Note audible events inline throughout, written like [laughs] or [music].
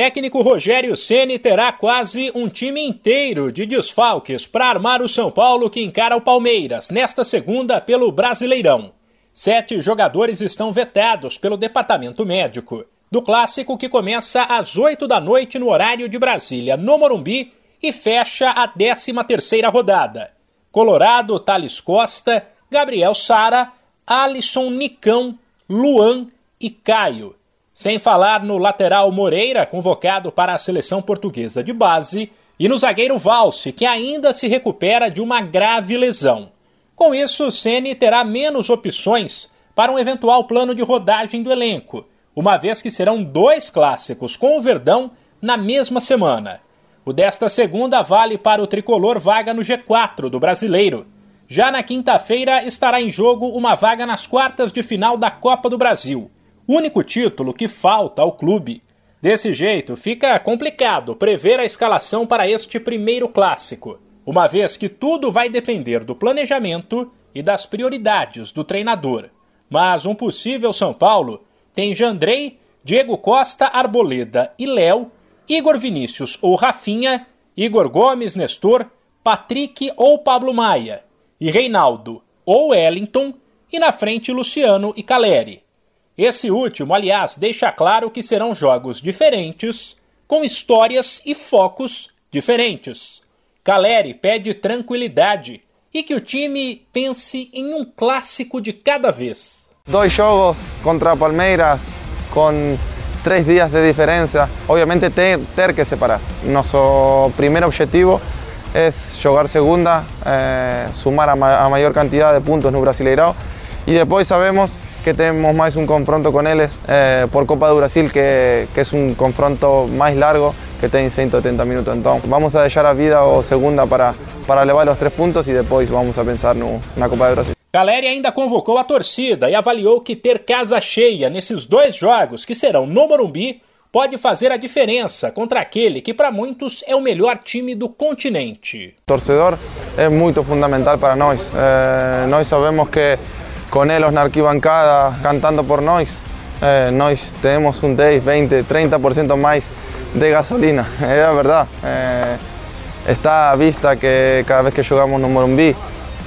Técnico Rogério Ceni terá quase um time inteiro de desfalques para armar o São Paulo que encara o Palmeiras nesta segunda pelo Brasileirão. Sete jogadores estão vetados pelo departamento médico do clássico que começa às 8 da noite no horário de Brasília, no Morumbi, e fecha a 13 terceira rodada. Colorado, Thales Costa, Gabriel Sara, Alisson Nicão, Luan e Caio. Sem falar no lateral Moreira, convocado para a seleção portuguesa de base, e no zagueiro Valse, que ainda se recupera de uma grave lesão. Com isso, Ceni terá menos opções para um eventual plano de rodagem do elenco, uma vez que serão dois clássicos com o Verdão na mesma semana. O desta segunda vale para o tricolor vaga no G4 do Brasileiro. Já na quinta-feira estará em jogo uma vaga nas quartas de final da Copa do Brasil único título que falta ao clube. Desse jeito, fica complicado prever a escalação para este primeiro clássico, uma vez que tudo vai depender do planejamento e das prioridades do treinador. Mas um possível São Paulo tem Jandrei, Diego Costa, Arboleda e Léo, Igor Vinícius ou Rafinha, Igor Gomes, Nestor, Patrick ou Pablo Maia, e Reinaldo ou Wellington, e na frente Luciano e Caleri. Esse último, aliás, deixa claro que serão jogos diferentes, com histórias e focos diferentes. Caleri pede tranquilidade e que o time pense em um clássico de cada vez. Dois jogos contra Palmeiras com três dias de diferença. Obviamente ter, ter que separar. Nosso primeiro objetivo é jogar segunda, eh, sumar a, ma a maior quantidade de pontos no Brasileirão e depois sabemos que tenemos más un confronto con ellos eh, por Copa de Brasil, que, que, es un confronto más largo, que tiene 180 minutos. Entonces, vamos a dejar a vida o segunda para, para levar os três pontos e depois vamos a pensar no, na Copa do Brasil. Caleri ainda convocou a torcida e avaliou que ter casa cheia nesses dois jogos, que serão no Morumbi, pode fazer a diferença contra aquele que para muitos é o melhor time do continente. O torcedor é muito fundamental para nós. Eh, nós sabemos que con él na arquibancada cantando por nós, eh, nós temos um 10, 20, 30% mais de gasolina, [laughs] é a verdade. Eh, está à vista que cada vez que jogamos no Morumbi,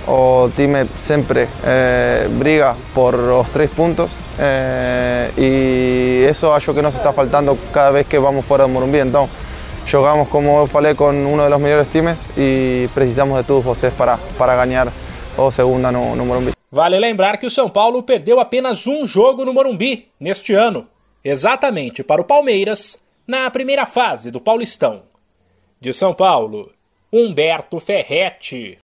o time sempre eh, briga por os três pontos eh, e isso acho que nos está faltando cada vez que vamos fora do Morumbi. Então, jogamos, como eu falei, com um dos melhores times e precisamos de todos vocês para, para ganhar o segunda no, no Morumbi. Vale lembrar que o São Paulo perdeu apenas um jogo no Morumbi neste ano, exatamente para o Palmeiras, na primeira fase do Paulistão. De São Paulo, Humberto Ferretti.